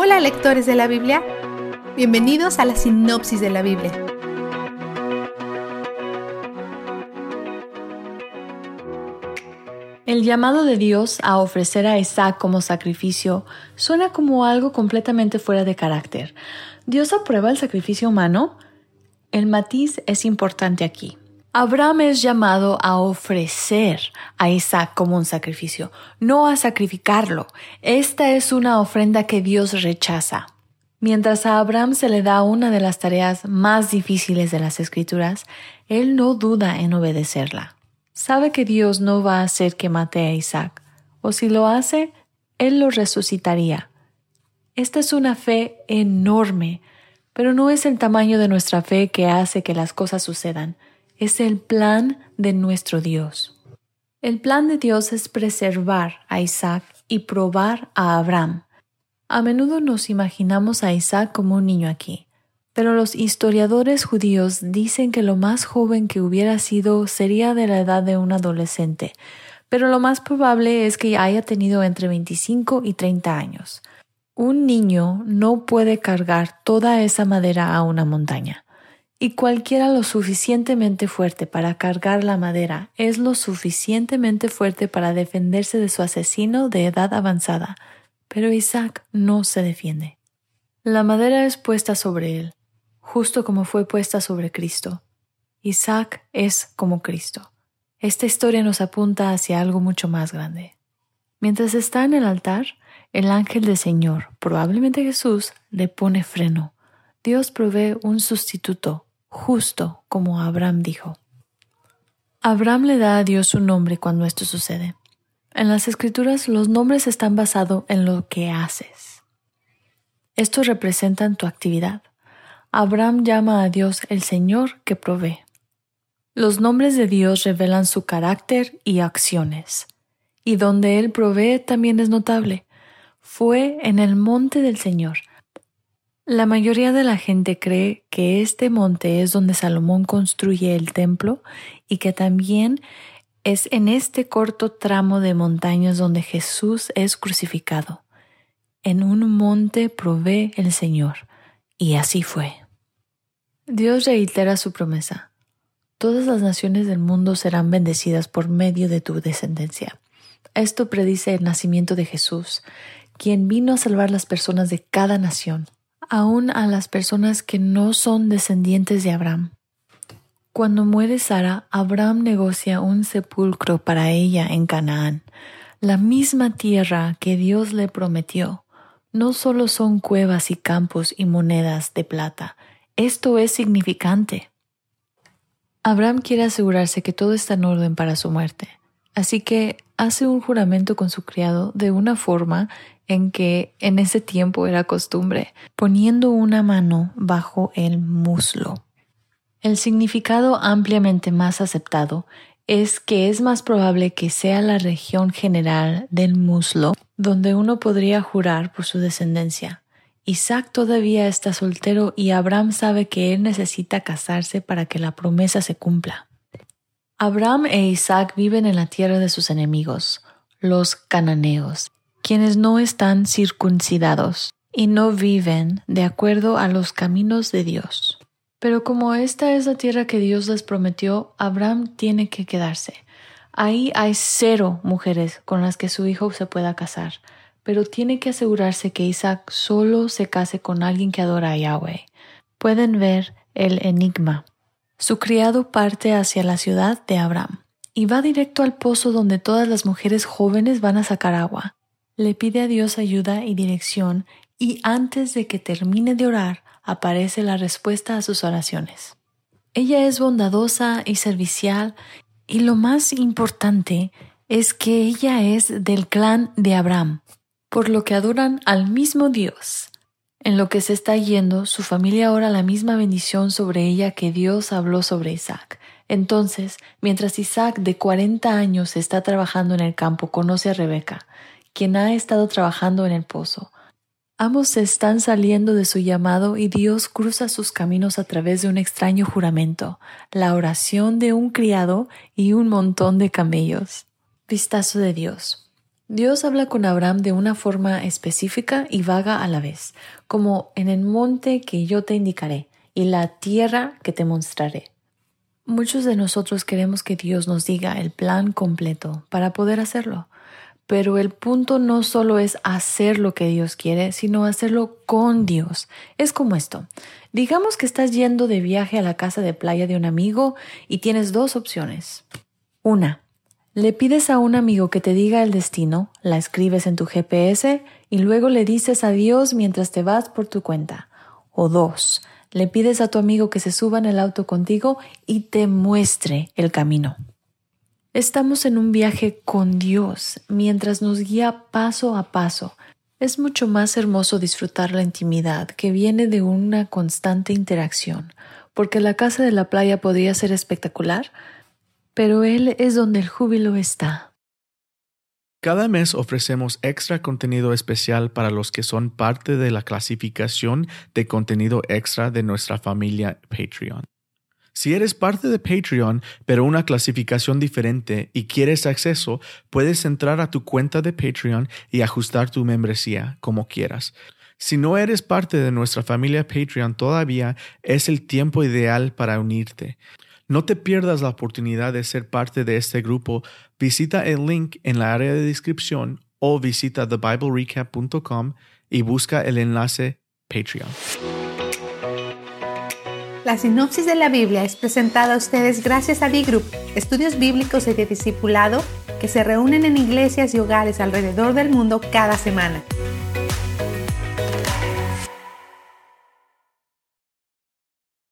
Hola lectores de la Biblia, bienvenidos a la sinopsis de la Biblia. El llamado de Dios a ofrecer a Isaac como sacrificio suena como algo completamente fuera de carácter. ¿Dios aprueba el sacrificio humano? El matiz es importante aquí. Abraham es llamado a ofrecer a Isaac como un sacrificio, no a sacrificarlo. Esta es una ofrenda que Dios rechaza. Mientras a Abraham se le da una de las tareas más difíciles de las Escrituras, él no duda en obedecerla. Sabe que Dios no va a hacer que mate a Isaac, o si lo hace, él lo resucitaría. Esta es una fe enorme, pero no es el tamaño de nuestra fe que hace que las cosas sucedan, es el plan de nuestro Dios. El plan de Dios es preservar a Isaac y probar a Abraham. A menudo nos imaginamos a Isaac como un niño aquí, pero los historiadores judíos dicen que lo más joven que hubiera sido sería de la edad de un adolescente, pero lo más probable es que haya tenido entre 25 y 30 años. Un niño no puede cargar toda esa madera a una montaña, y cualquiera lo suficientemente fuerte para cargar la madera es lo suficientemente fuerte para defenderse de su asesino de edad avanzada. Pero Isaac no se defiende. La madera es puesta sobre él, justo como fue puesta sobre Cristo. Isaac es como Cristo. Esta historia nos apunta hacia algo mucho más grande. Mientras está en el altar, el ángel del Señor, probablemente Jesús, le pone freno. Dios provee un sustituto, justo como Abraham dijo. Abraham le da a Dios un nombre cuando esto sucede. En las escrituras los nombres están basados en lo que haces. Estos representan tu actividad. Abraham llama a Dios el Señor que provee. Los nombres de Dios revelan su carácter y acciones. Y donde Él provee también es notable fue en el monte del Señor. La mayoría de la gente cree que este monte es donde Salomón construye el templo y que también es en este corto tramo de montañas donde Jesús es crucificado. En un monte provee el Señor. Y así fue. Dios reitera su promesa. Todas las naciones del mundo serán bendecidas por medio de tu descendencia. Esto predice el nacimiento de Jesús quien vino a salvar las personas de cada nación, aun a las personas que no son descendientes de Abraham. Cuando muere Sara, Abraham negocia un sepulcro para ella en Canaán, la misma tierra que Dios le prometió. No solo son cuevas y campos y monedas de plata, esto es significante. Abraham quiere asegurarse que todo está en orden para su muerte, así que hace un juramento con su criado de una forma en que en ese tiempo era costumbre, poniendo una mano bajo el muslo. El significado ampliamente más aceptado es que es más probable que sea la región general del muslo donde uno podría jurar por su descendencia. Isaac todavía está soltero y Abraham sabe que él necesita casarse para que la promesa se cumpla. Abraham e Isaac viven en la tierra de sus enemigos, los cananeos, quienes no están circuncidados y no viven de acuerdo a los caminos de Dios. Pero como esta es la tierra que Dios les prometió, Abraham tiene que quedarse. Ahí hay cero mujeres con las que su hijo se pueda casar, pero tiene que asegurarse que Isaac solo se case con alguien que adora a Yahweh. Pueden ver el enigma. Su criado parte hacia la ciudad de Abraham y va directo al pozo donde todas las mujeres jóvenes van a sacar agua le pide a Dios ayuda y dirección y antes de que termine de orar aparece la respuesta a sus oraciones. Ella es bondadosa y servicial y lo más importante es que ella es del clan de Abraham, por lo que adoran al mismo Dios. En lo que se está yendo, su familia ora la misma bendición sobre ella que Dios habló sobre Isaac. Entonces, mientras Isaac de 40 años está trabajando en el campo, conoce a Rebeca quien ha estado trabajando en el pozo. Ambos están saliendo de su llamado y Dios cruza sus caminos a través de un extraño juramento, la oración de un criado y un montón de camellos. Vistazo de Dios. Dios habla con Abraham de una forma específica y vaga a la vez, como en el monte que yo te indicaré y la tierra que te mostraré. Muchos de nosotros queremos que Dios nos diga el plan completo para poder hacerlo, pero el punto no solo es hacer lo que Dios quiere, sino hacerlo con Dios. Es como esto. Digamos que estás yendo de viaje a la casa de playa de un amigo y tienes dos opciones. Una, le pides a un amigo que te diga el destino, la escribes en tu GPS y luego le dices adiós mientras te vas por tu cuenta. O dos, le pides a tu amigo que se suba en el auto contigo y te muestre el camino. Estamos en un viaje con Dios mientras nos guía paso a paso. Es mucho más hermoso disfrutar la intimidad que viene de una constante interacción, porque la casa de la playa podría ser espectacular, pero Él es donde el júbilo está. Cada mes ofrecemos extra contenido especial para los que son parte de la clasificación de contenido extra de nuestra familia Patreon. Si eres parte de Patreon, pero una clasificación diferente y quieres acceso, puedes entrar a tu cuenta de Patreon y ajustar tu membresía como quieras. Si no eres parte de nuestra familia Patreon todavía, es el tiempo ideal para unirte. No te pierdas la oportunidad de ser parte de este grupo. Visita el link en la área de descripción o visita thebiblerecap.com y busca el enlace Patreon. La sinopsis de la Biblia es presentada a ustedes gracias a D-Group, estudios bíblicos y de discipulado que se reúnen en iglesias y hogares alrededor del mundo cada semana.